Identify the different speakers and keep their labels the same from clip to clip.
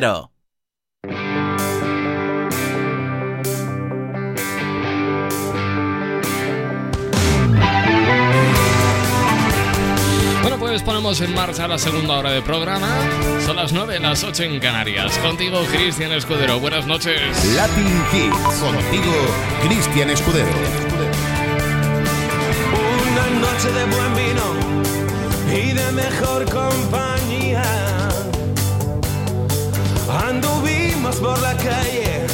Speaker 1: Bueno, pues ponemos en marcha la segunda hora de programa. Son las 9, las 8 en Canarias. Contigo, Cristian Escudero. Buenas noches.
Speaker 2: Latin Hits. Contigo, Cristian Escudero.
Speaker 3: Una noche de buen vino y de mejor compañía. Por la calle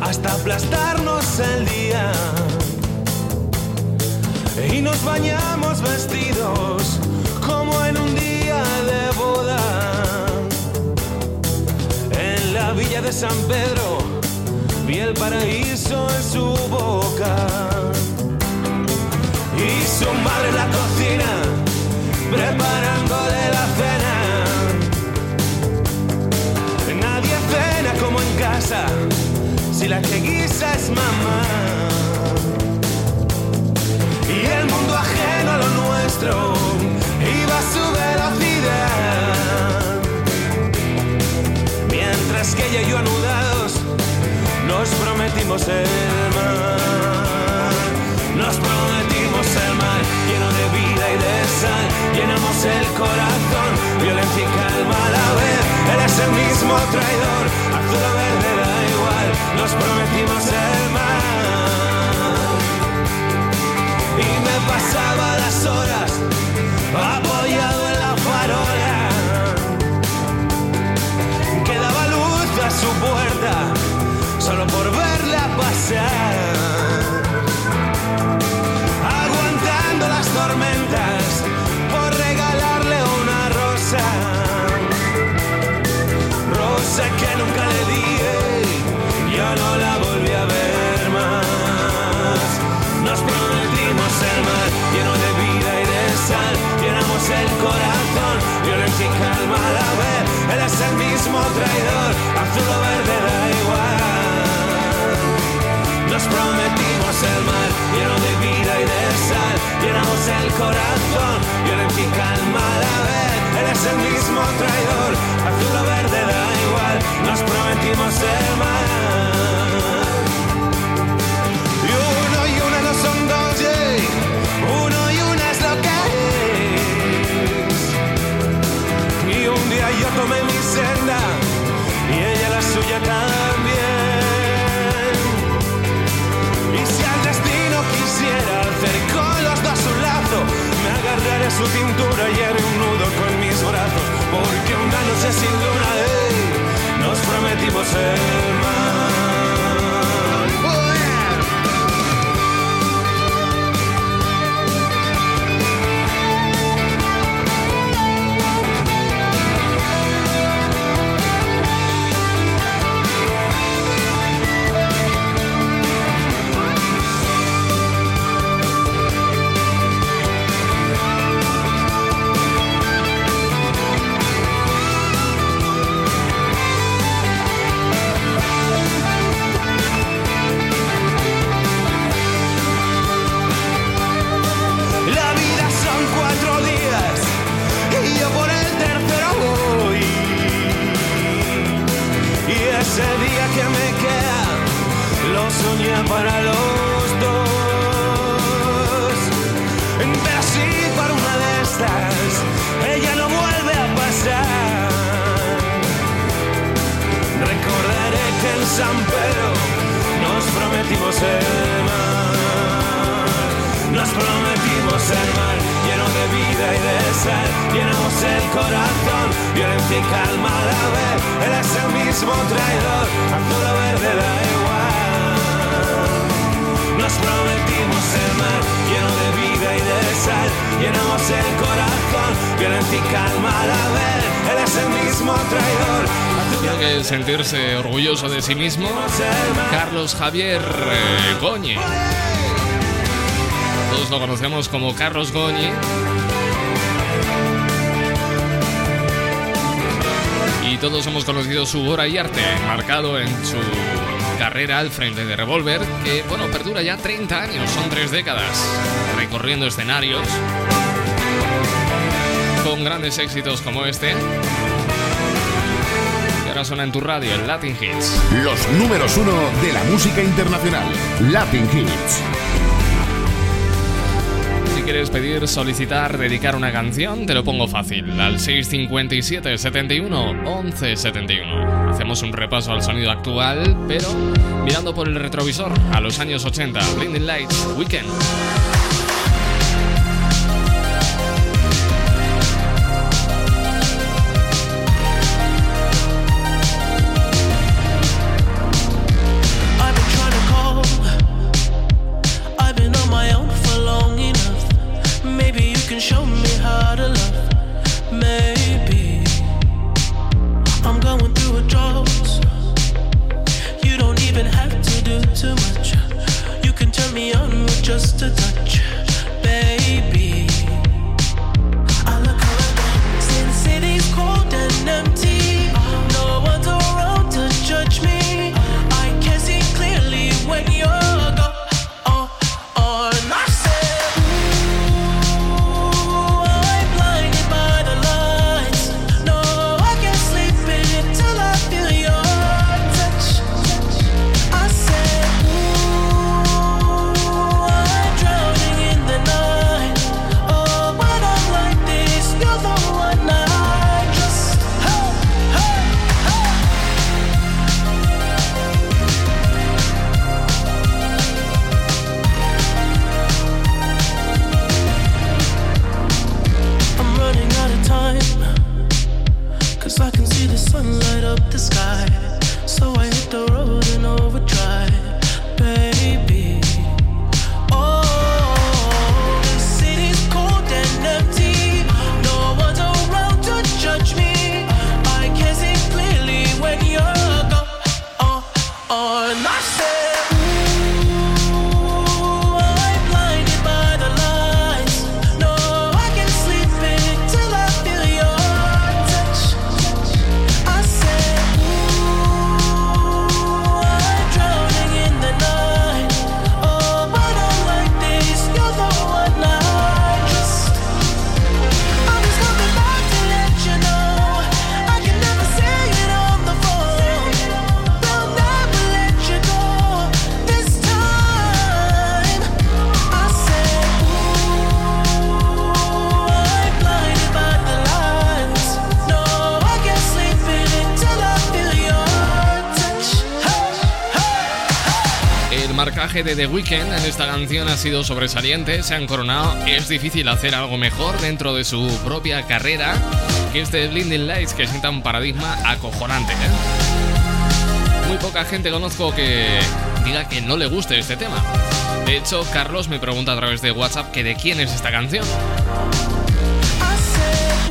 Speaker 3: hasta aplastarnos el día. Y nos bañamos vestidos como en un día de boda. En la villa de San Pedro vi el paraíso en su boca. Y su madre en la cocina preparándole casa si la que guisa es mamá. Y el mundo ajeno a lo nuestro iba a su velocidad. Mientras que ella y yo anudados nos prometimos el mar. Nos prometimos el mar lleno de vida y de sal. Llenamos el corazón, violencia y calma a la vez. Él es el mismo traidor, azul o verde da igual. Nos prometimos el mar. Y me pasaba las horas apoyado en la farola. Que daba luz a su puerta solo por verla pasar. Ese día que me queda lo soñé para los dos. Pero si por una de estas ella no vuelve a pasar, recordaré que en San Pedro nos prometimos el mar. Vida y de sal. Llenamos el corazón, violencia y calma a la vez. Él es el mismo traidor, azul o verde da igual. Nos prometimos el mar lleno de vida y de sal. Llenamos el corazón, violencia y calma a la vez. Él es el mismo traidor,
Speaker 1: Tiene que sentirse orgulloso de sí mismo. Carlos Javier eh, Goñi. Todos lo conocemos como Carlos Goñi. Y todos hemos conocido su obra y arte, marcado en su carrera al frente de Revolver, que bueno, perdura ya 30 años, son tres décadas, recorriendo escenarios, con grandes éxitos como este.
Speaker 4: Ahora suena en tu radio, Latin Hits.
Speaker 2: Los números uno de la música internacional, Latin Hits.
Speaker 4: Quieres pedir, solicitar, dedicar una canción, te lo pongo fácil, al 657 71 11 71. Hacemos un repaso al sonido actual, pero mirando por el retrovisor a los años 80, Blinding Lights, Weekend. De The Weeknd en esta canción ha sido sobresaliente, se han coronado. Es difícil hacer algo mejor dentro de su propia carrera que este Blinding Lights que sienta un paradigma acojonante. ¿eh? Muy poca gente conozco que diga que no le guste este tema. De hecho, Carlos me pregunta a través de WhatsApp que de quién es esta canción.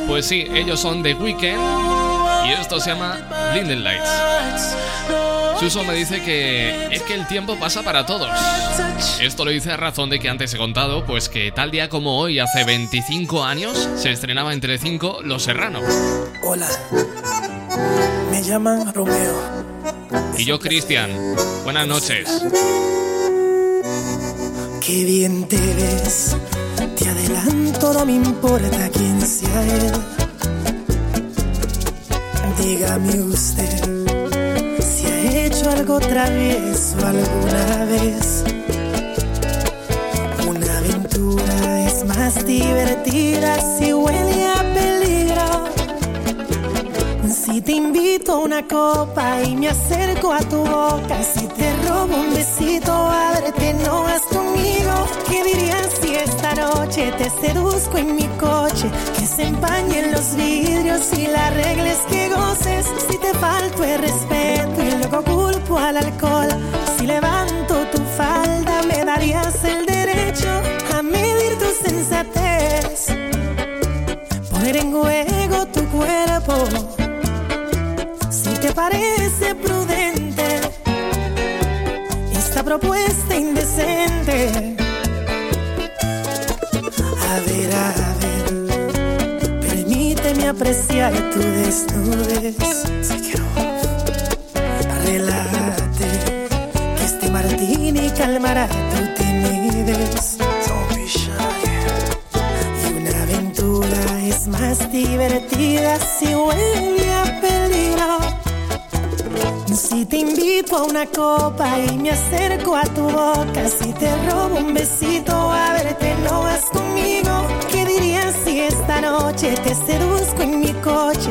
Speaker 4: Pues sí, ellos son The Weeknd y esto se llama Blinding Lights. Suso me dice que es que el tiempo pasa para todos. Esto lo dice a razón de que antes he contado, pues que tal día como hoy, hace 25 años, se estrenaba en Telecinco Los Serranos.
Speaker 5: Hola, me llaman Romeo.
Speaker 4: Y yo, Cristian. Buenas noches.
Speaker 5: Qué bien te ves, te adelanto, no me importa quién sea él. Dígame usted hecho algo travieso alguna vez. Una aventura es más divertida si huele a peligro. Si te invito a una copa y me acerco a tu boca, si te robo un besito, ábrete, no vas conmigo. ¿Qué dirías si esta noche te seduzco en mi coche? Que se empañen los vidrios y la regla que goces. Si te falto el respeto y luego culpo al alcohol, si levanto tu falda, me darías el derecho a medir tu sensatez. Poner en juego tu cuerpo te parece prudente esta propuesta indecente? A ver, a ver, permíteme apreciar tu desnudez. Calmará tu timidez. Y una aventura es más divertida si huele a peligro. Si te invito a una copa y me acerco a tu boca, si te robo un besito a verte, no vas conmigo. ¿Qué dirías si esta noche te seduzco en mi coche?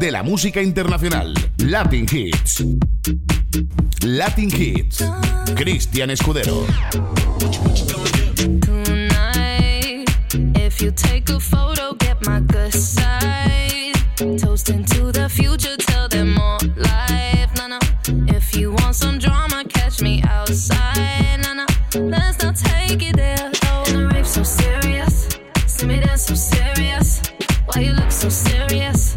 Speaker 2: De la música internacional. Latin Hits. Latin Hits. Cristian Escudero.
Speaker 6: tonight. If you take a photo, get my good side. Toasting to the future, tell them more life. No, no. If you want some drama, catch me outside. No, no. Let's not take it there. Oh, and the rape so serious. See me dance so serious. Why you look so serious?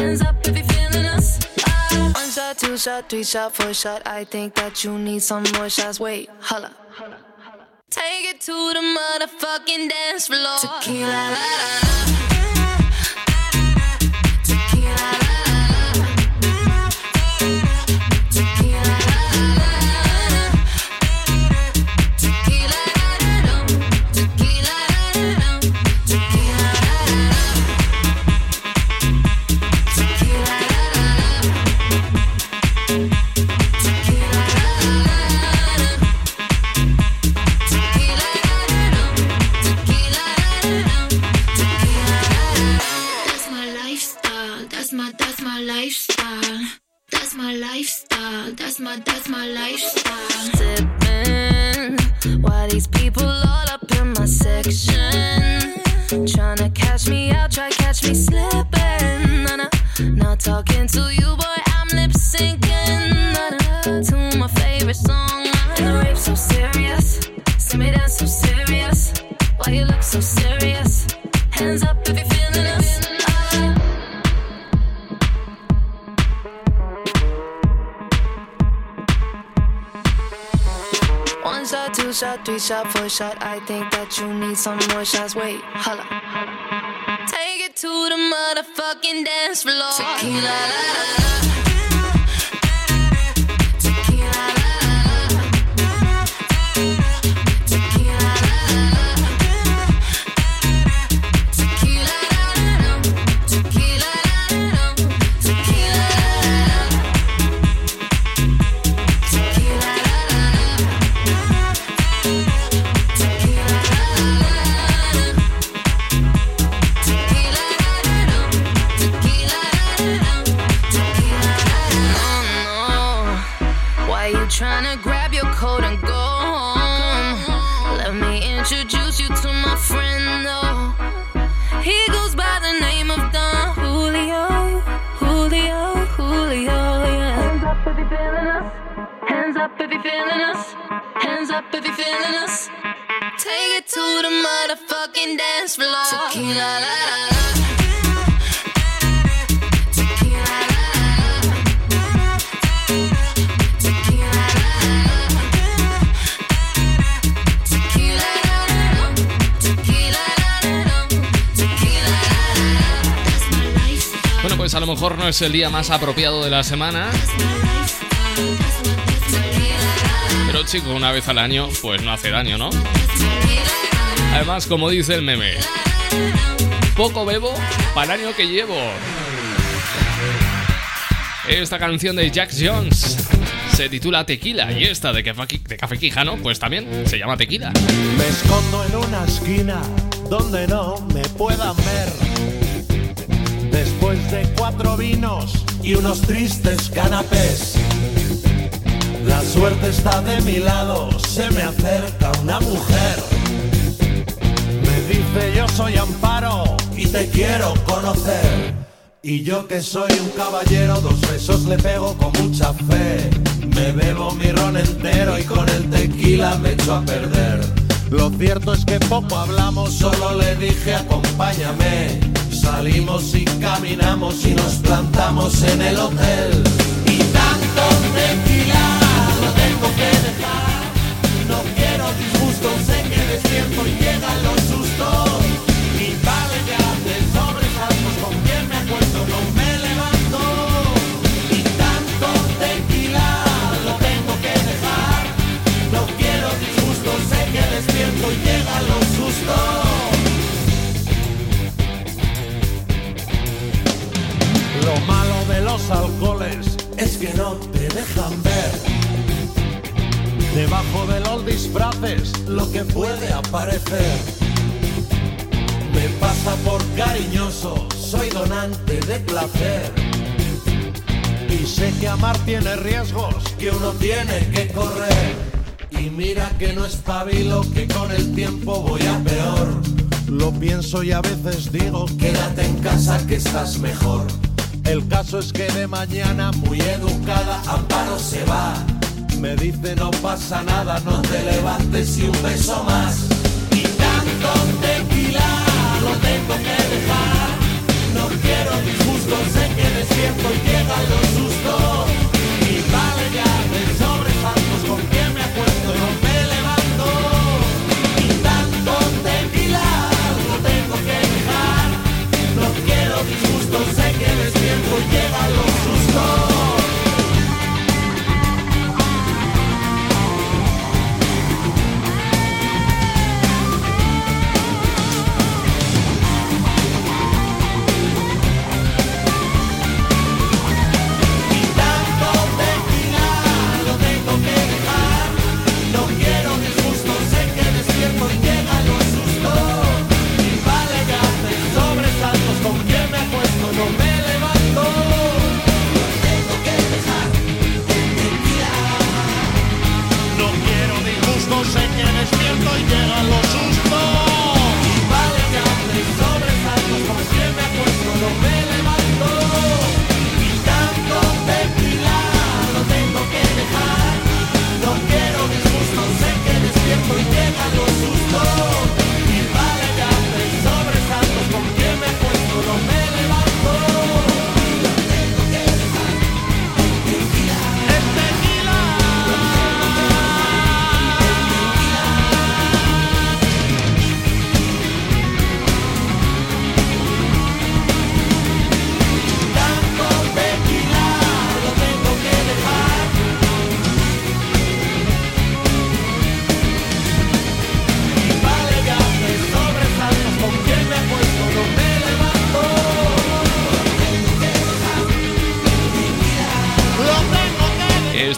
Speaker 6: Hands up if you're feeling us. Ah. One shot, two shot, three shot, four shot. I think that you need some more shots. Wait, holla. Take it to the motherfucking dance floor. Tequila, la, la, la. Me out, try catch me slipping. Nah, nah. Not talking to you, boy, I'm lip syncing. Nah, nah. To my favorite song. And the rape so serious. See me dance so serious. Why you look so serious? Hands up if you're feeling us. One shot, two shot, three shot, four shot. I think that you need some more shots. Wait, holla. To the motherfucking dance floor. Tequila, la, la, la.
Speaker 1: El día más apropiado de la semana, pero chico, una vez al año, pues no hace daño, ¿no? Además, como dice el meme, poco bebo para el año que llevo. Esta canción de Jack Jones se titula Tequila y esta de de Café Quijano, pues también se llama Tequila.
Speaker 7: Me escondo en una esquina donde no me puedan ver. Después de cuatro vinos y unos tristes canapés. La suerte está de mi lado, se me acerca una mujer. Me dice yo soy Amparo y te quiero conocer. Y yo que soy un caballero, dos besos le pego con mucha fe. Me bebo mi ron entero y con el tequila me echo a perder. Lo cierto es que poco hablamos, solo le dije acompáñame. Salimos y caminamos y nos plantamos en el hotel. Y tanto tequila lo tengo que dejar. No quiero disgustos, sé que despierto y llegan los sustos. Vale ya de sobresaltos, con quien me acuesto no me levanto. Y tanto tequila lo tengo que dejar. No quiero disgustos, sé que despierto y llegan los sustos. Lo malo de los alcoholes es que no te dejan ver. Debajo de los disfraces lo que puede aparecer. Me pasa por cariñoso, soy donante de placer. Y sé que amar tiene riesgos que uno tiene que correr. Y mira que no espabilo, que con el tiempo voy a peor. Lo pienso y a veces digo, quédate en casa que estás mejor. El caso es que de mañana, muy educada, Amparo se va. Me dice no pasa nada, no te levantes y un beso más. Y tanto tequila lo tengo que dejar. No quiero disgustos, sé que despierto y llegan los sustos.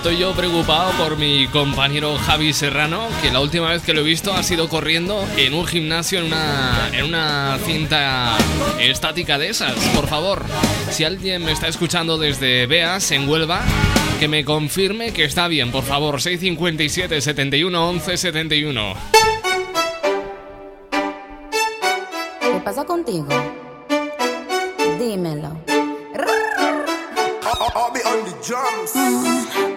Speaker 1: Estoy yo preocupado por mi compañero Javi Serrano, que la última vez que lo he visto ha sido corriendo en un gimnasio en una, en una cinta estática de esas. Por favor, si alguien me está escuchando desde Beas, en Huelva, que me confirme que está bien, por favor, 657 71 11 71.
Speaker 8: ¿Qué pasa contigo? Dímelo.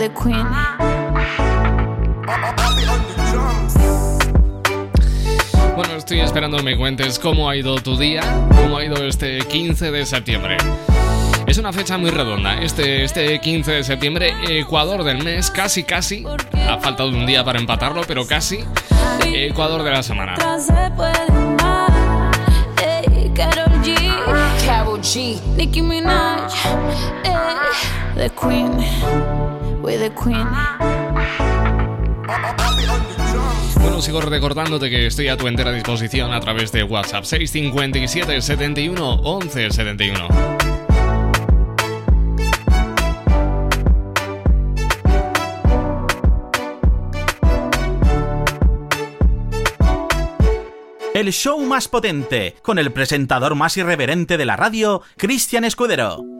Speaker 9: the Queen.
Speaker 1: Bueno, estoy esperando me cuentes cómo ha ido tu día, cómo ha ido este 15 de septiembre. Es una fecha muy redonda. Este, este 15 de septiembre, Ecuador del mes, casi, casi. Ha faltado un día para empatarlo, pero casi. Ecuador de la semana.
Speaker 9: G. Nicki Minaj, the Queen, Queen.
Speaker 1: Bueno, sigo recordándote que estoy a tu entera disposición a través de WhatsApp 657 71 11 71.
Speaker 10: El show más potente, con el presentador más irreverente de la radio, Cristian Escudero.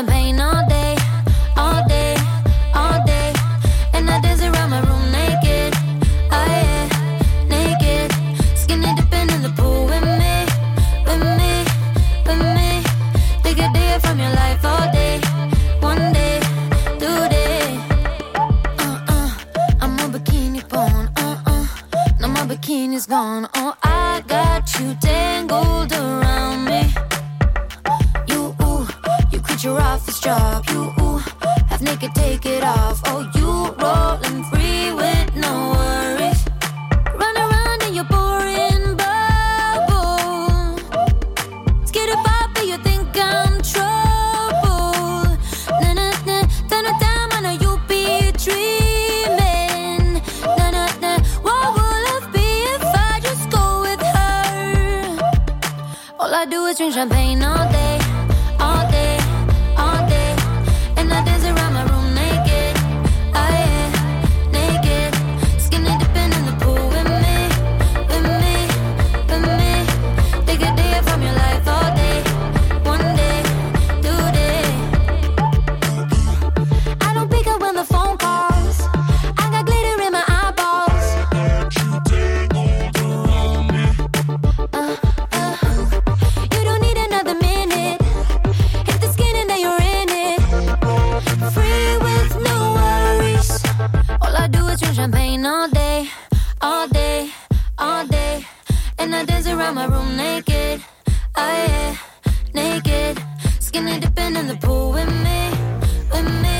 Speaker 8: champagne on around my room naked. Oh yeah, naked. Skinny dipping in the pool with me, with me.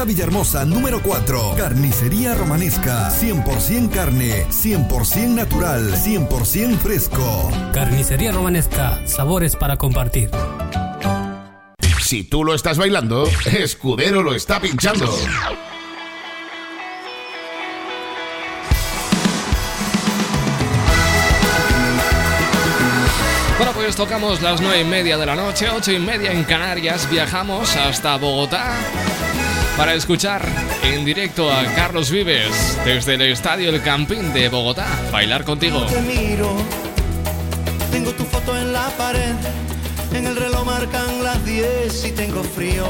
Speaker 11: Plaza Villahermosa, número 4. Carnicería Romanesca. 100% carne, 100% natural, 100% fresco.
Speaker 12: Carnicería Romanesca. Sabores para compartir.
Speaker 2: Si tú lo estás bailando, Escudero lo está pinchando.
Speaker 1: Bueno, pues tocamos las nueve y media de la noche, ocho y media en Canarias, viajamos hasta Bogotá para escuchar en directo a Carlos Vives desde el Estadio El Campín de Bogotá. Bailar contigo.
Speaker 13: Te miro, tengo tu foto en la pared, en el reloj marcan las 10 y tengo frío.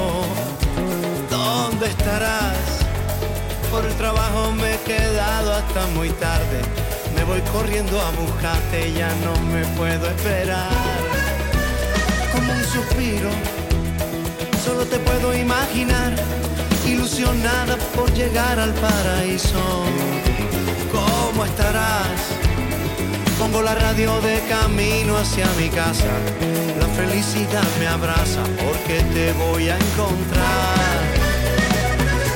Speaker 13: ¿Dónde estarás? Por el trabajo me he quedado hasta muy tarde. Me voy corriendo a buscarte, ya no me puedo esperar. Como un suspiro, solo te puedo imaginar, ilusionada por llegar al paraíso. ¿Cómo estarás? Pongo la radio de camino hacia mi casa. La felicidad me abraza porque te voy a encontrar.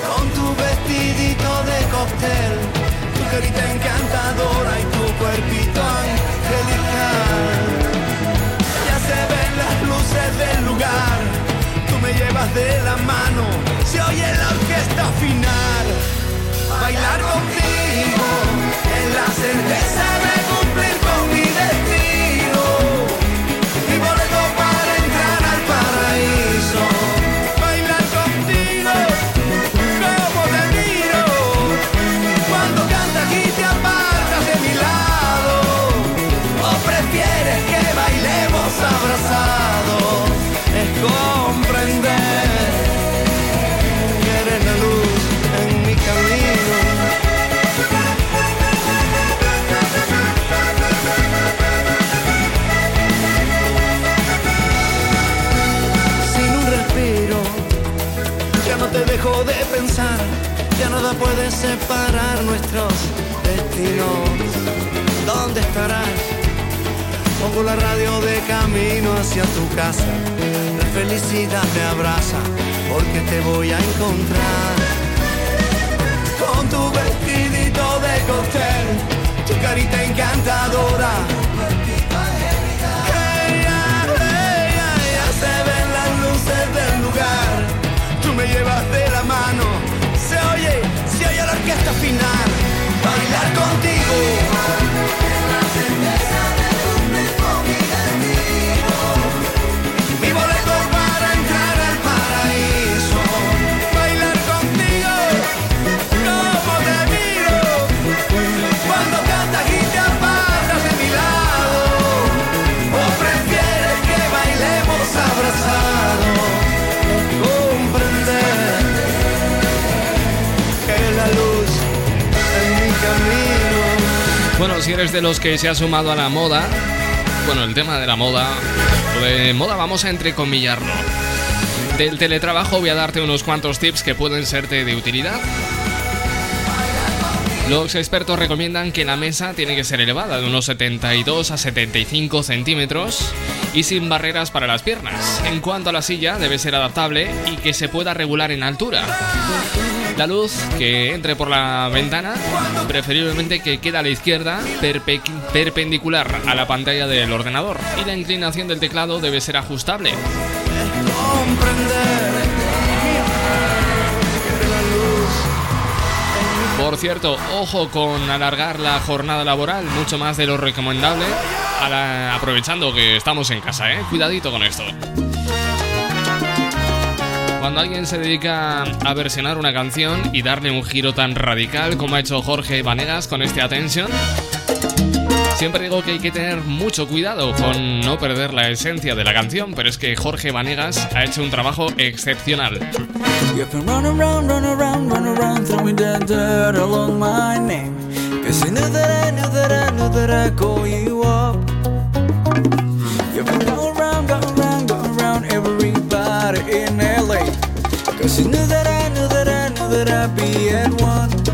Speaker 13: Con tu vestidito de cóctel, tu carita encantadora y tu cuerpito angelical. Ya se ven las luces del lugar, me llevas de la mano, se oye la orquesta final. Bailar contigo en la certeza de cumplir con separar nuestros destinos. ¿Dónde estarás? Pongo la radio de camino hacia tu casa. La felicidad me abraza porque te voy a encontrar. Con tu vestidito de cóctel, tu carita encantadora. La orquesta final. Bailar contigo. De
Speaker 1: los que se ha sumado a la moda, bueno, el tema de la moda, de moda vamos a entrecomillarlo. Del teletrabajo voy a darte unos cuantos tips que pueden serte de utilidad. Los expertos recomiendan que la mesa tiene que ser elevada de unos 72 a 75 centímetros y sin barreras para las piernas. En cuanto a la silla, debe ser adaptable y que se pueda regular en altura. La luz que entre por la ventana, preferiblemente que quede a la izquierda, perpe- perpendicular a la pantalla del ordenador. Y la inclinación del teclado debe ser ajustable. Por cierto, ojo con alargar la jornada laboral mucho más de lo recomendable, aprovechando que estamos en casa, ¿eh? Cuidadito con esto. Cuando alguien se dedica a versionar una canción y darle un giro tan radical como ha hecho Jorge Vanegas con este Attention, siempre digo que hay que tener mucho cuidado con no perder la esencia de la canción, pero es que Jorge Vanegas ha hecho un trabajo excepcional.
Speaker 14: You knew that I knew that I knew that I'd be at one.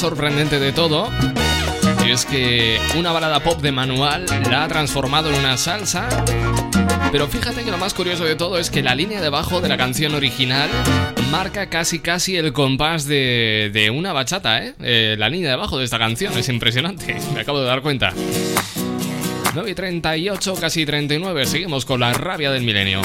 Speaker 1: Sorprendente de todo es que una balada pop de manual la ha transformado en una salsa. Pero fíjate que lo más curioso de todo es que la línea de bajo de la canción original marca casi casi el compás de, de una bachata, ¿eh? Eh, La línea de bajo de esta canción es impresionante, me acabo de dar cuenta. 9 y 38, casi 39, seguimos con la rabia del milenio.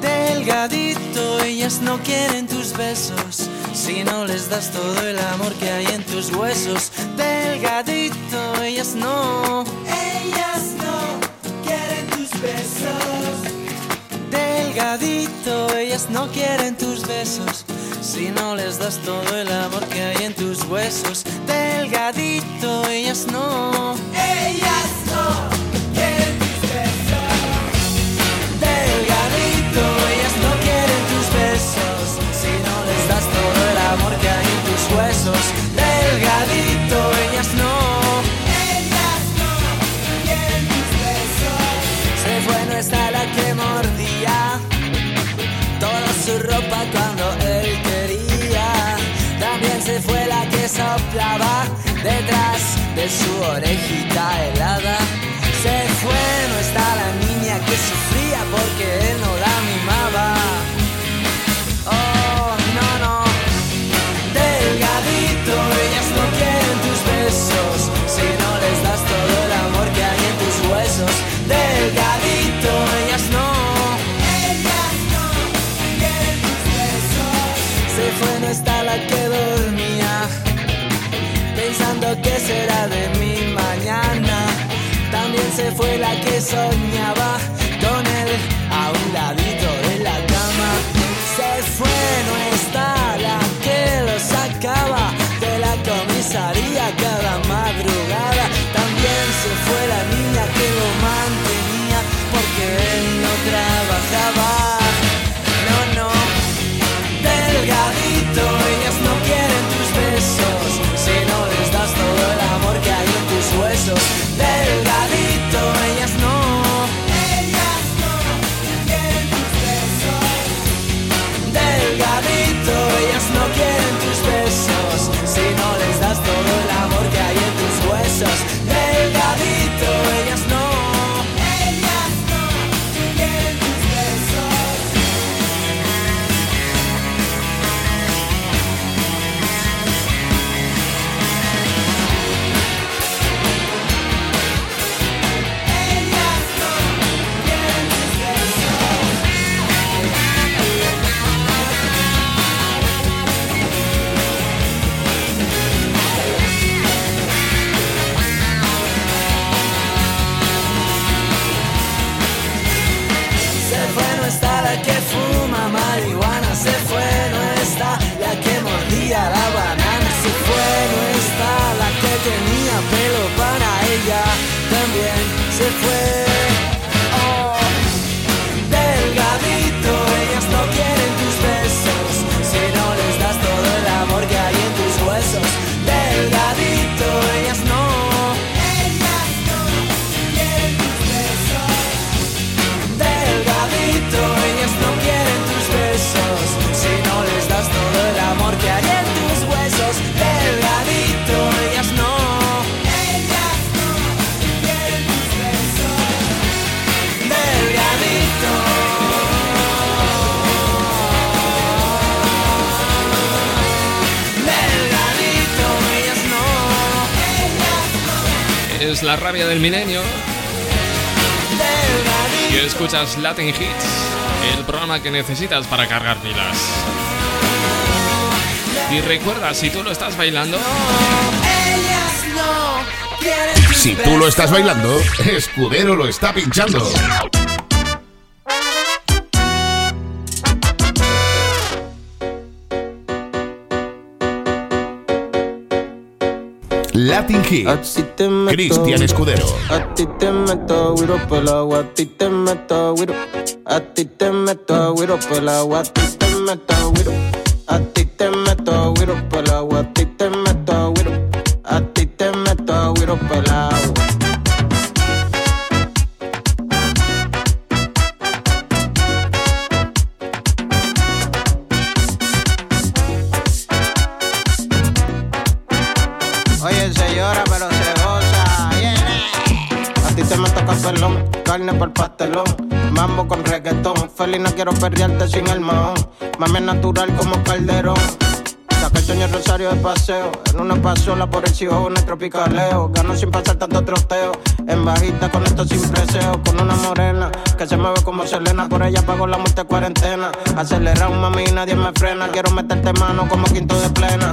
Speaker 3: Delgadito, ellas no quieren tus besos. Si no les das todo el amor que hay en tus huesos. Delgadito, ellas no. Ellas no quieren tus besos. Delgadito, ellas no quieren tus besos. Si no les das todo el amor que hay en tus huesos. Delgadito, ellas no. Ellas no huesos. Delgadito, ellas no. Ellas no quieren tus besos. Se fue, no está la que mordía. Toda su ropa cuando él quería. También se fue la que soplaba detrás de su orejita helada. Se fue, no está la niña que sufría está la que dormía. Pensando que será de mi mañana. También se fue la que soñaba la
Speaker 1: rabia del milenio. Y escuchas Latin Hits, el programa que necesitas para cargar pilas. Y recuerda, si tú lo estás bailando,
Speaker 2: Si tú lo estás bailando, Escudero lo está pinchando. Latin Hits. Cristian Escudero.
Speaker 15: A ti te meto güiro agua, a ti te meto güiro. A ti te meto güiro agua, a ti te meto güiro. A ti te meto güiro carne por pastelón. Mambo con reggaetón. Feliz no quiero perrearte sin el mahón. Mami natural como calderón. Saca el sueño rosario de paseo. En una pasola por el cielo, en el tropicaleo. Gano sin pasar tanto troteo. En bajita con esto sin preseo. Con una morena que se mueve como Selena. Por ella pago la muerte cuarentena. Acelera un mami nadie me frena. Quiero meterte mano como quinto de plena.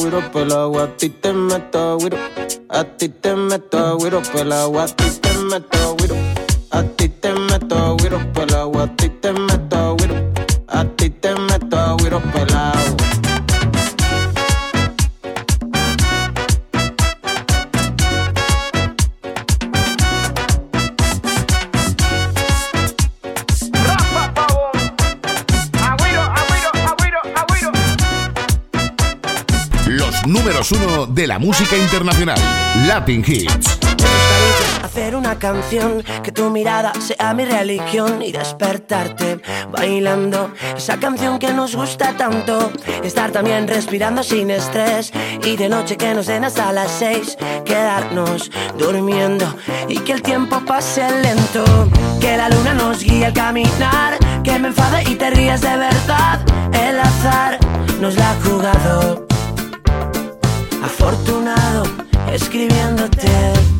Speaker 15: meto güiro por el agua, a ti te meto güiro. A ti te meto güiro por el agua, a ti te meto güiro.
Speaker 2: Uno de la música internacional. Latin Hits.
Speaker 16: Hacer una canción que tu mirada sea mi religión y despertarte bailando esa canción que nos gusta tanto. Estar también respirando sin estrés y de noche que nos den hasta las seis. Quedarnos durmiendo y que el tiempo pase lento. Que la luna nos guíe al caminar. Que me enfade y te rías de verdad. El azar nos la ha jugado. Afortunado escribiéndote.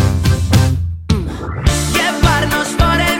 Speaker 16: Llevarnos por el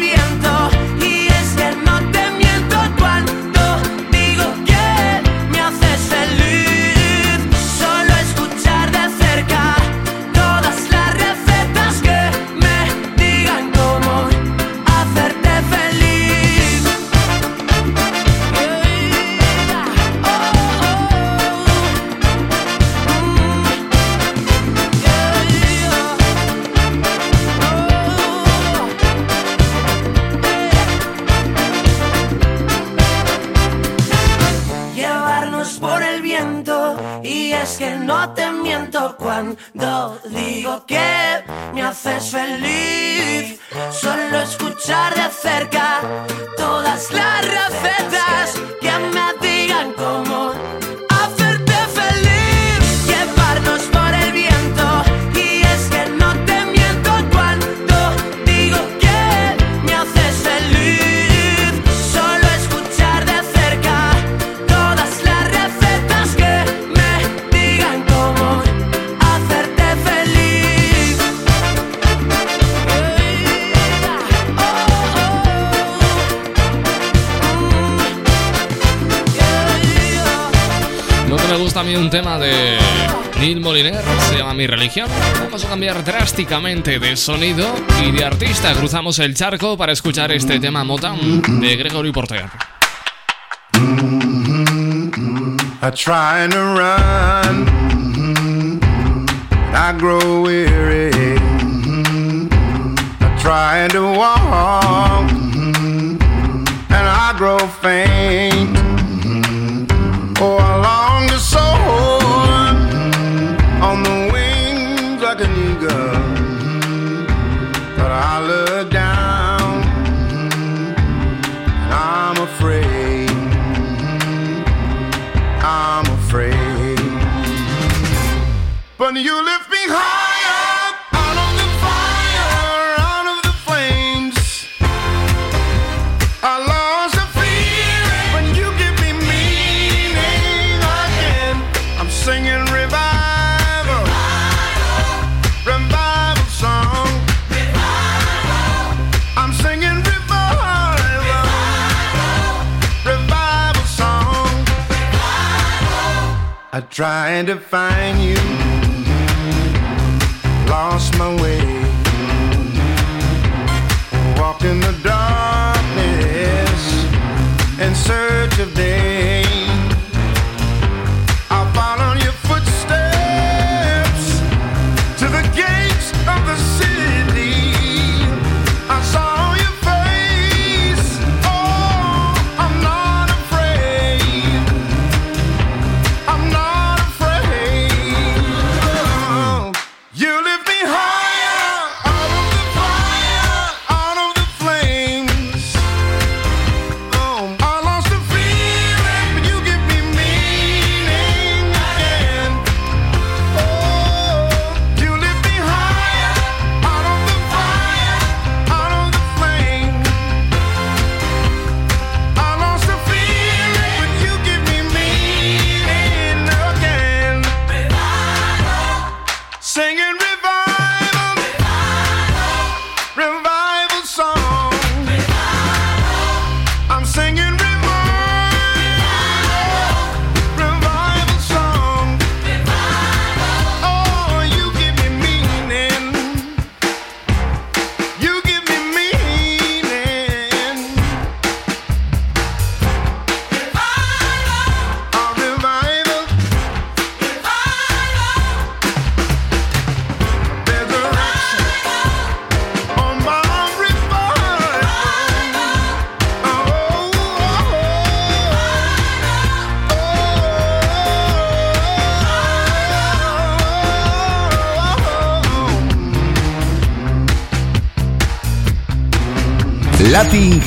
Speaker 1: drásticamente de sonido y de artista. Cruzamos el charco para escuchar este tema Motown de Gregory Porter.
Speaker 13: I grow weary. And I grow faint. But you lift me higher out of the fire, out of the flames. I lost the feeling when you give me meaning again. I'm singing revival, revival song. Revival. I'm singing revival, revival song. Revival. I tried to find you, my way,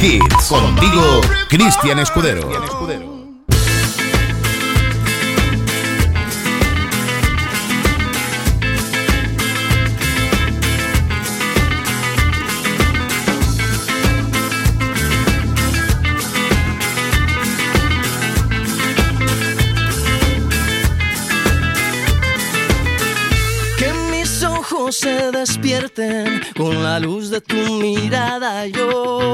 Speaker 2: Hits. Contigo, Cristian Escudero.
Speaker 17: Se despierten con la luz de tu mirada. Yo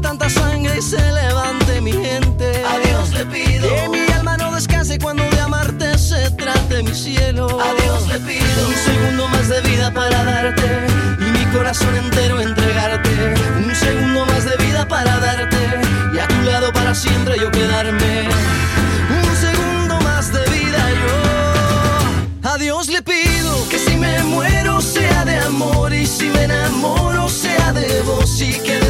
Speaker 17: tanta sangre y se levante mi gente. A Dios le pido que mi alma no descanse cuando de amar de mi cielo. A Dios le pido un segundo más de vida para darte y mi corazón entero entregarte. Un segundo más de vida para darte y a tu lado para siempre yo quedarme. Un segundo más de vida yo. A Dios le pido que si me muero sea de amor y si me enamoro sea de vos y que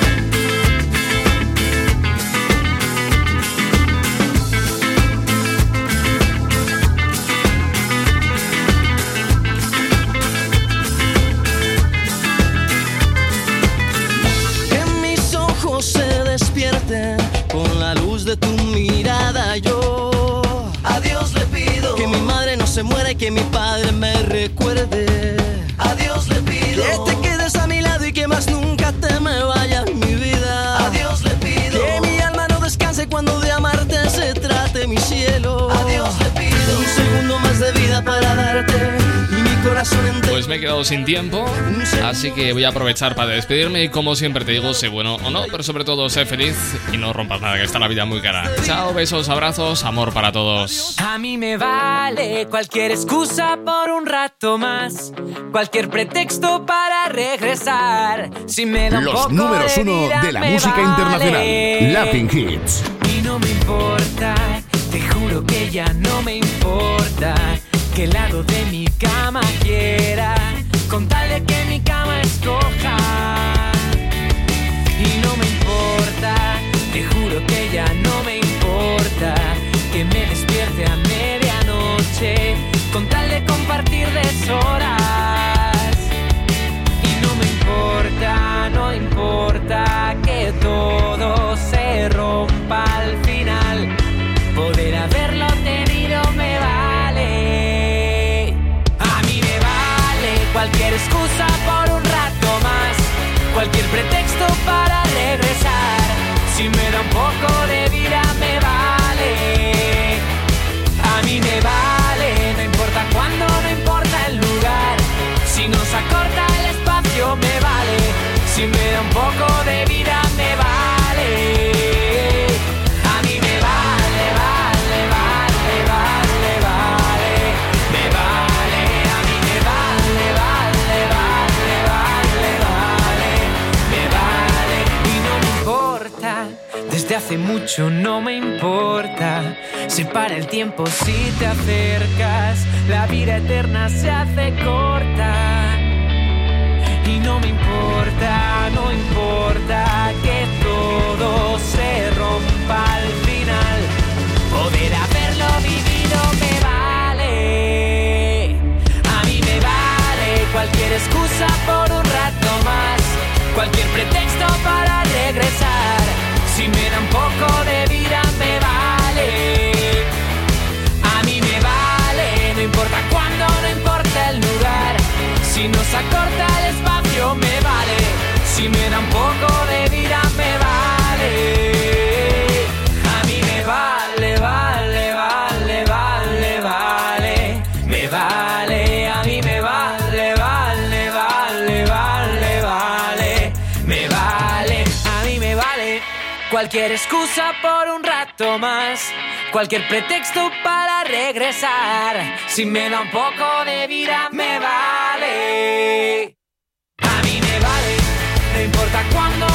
Speaker 17: Se muera y que mi padre me recuerde. A Dios le pido que te quedes a mi lado y que más nunca te me vayas mi vida. A Dios le pido que mi alma no descanse cuando de amarte se trate mi cielo. A Dios le pido un segundo más de vida para darte
Speaker 1: Pues me he quedado sin tiempo, así que voy a aprovechar para despedirme y como siempre te digo, sé bueno o no, pero sobre todo sé feliz y no rompas nada, que está la vida muy cara. Chao, besos, abrazos, amor para todos.
Speaker 18: A mí me vale cualquier excusa por un rato más, cualquier pretexto para regresar. Si me da un
Speaker 2: Los
Speaker 18: poco
Speaker 2: números
Speaker 18: de
Speaker 2: uno
Speaker 18: vida,
Speaker 2: de la música
Speaker 18: vale.
Speaker 2: internacional. Latin Hits.
Speaker 18: Y no me importa, te juro que ya no me importa que el lado de mi cama con tal de compartir deshoras. Y no me importa, no importa que todo se rompa al final. Poder haberlo tenido me vale. A mí me vale cualquier excusa por un rato más, cualquier pretexto para regresar. Si me da un poco de Si me da un poco de vida me vale. A mí me vale, vale, vale, vale, vale. Me vale, a mí me vale, vale, vale, vale, vale. Me vale y no me importa. Desde hace mucho no me importa. Se para el tiempo si te acercas. La vida eterna se hace corta. Me importa, no importa que todo se rompa al final. Poder haberlo vivido me vale. A mí me vale cualquier excusa por un rato más. Cualquier pretexto para regresar. Si me da un poco de vida me vale. A mí me vale, no importa cuándo, no importa el lugar. Si nos acorta el espacio me vale. Si me da un poco de vida me vale. A mí me vale, vale, vale, vale, vale. Me vale, a mí me vale, vale, vale, vale, vale. Me vale, a mí me vale. Cualquier excusa por un rato más, cualquier pretexto para regresar. Si me da un poco de vida, me vale. No importa cuándo,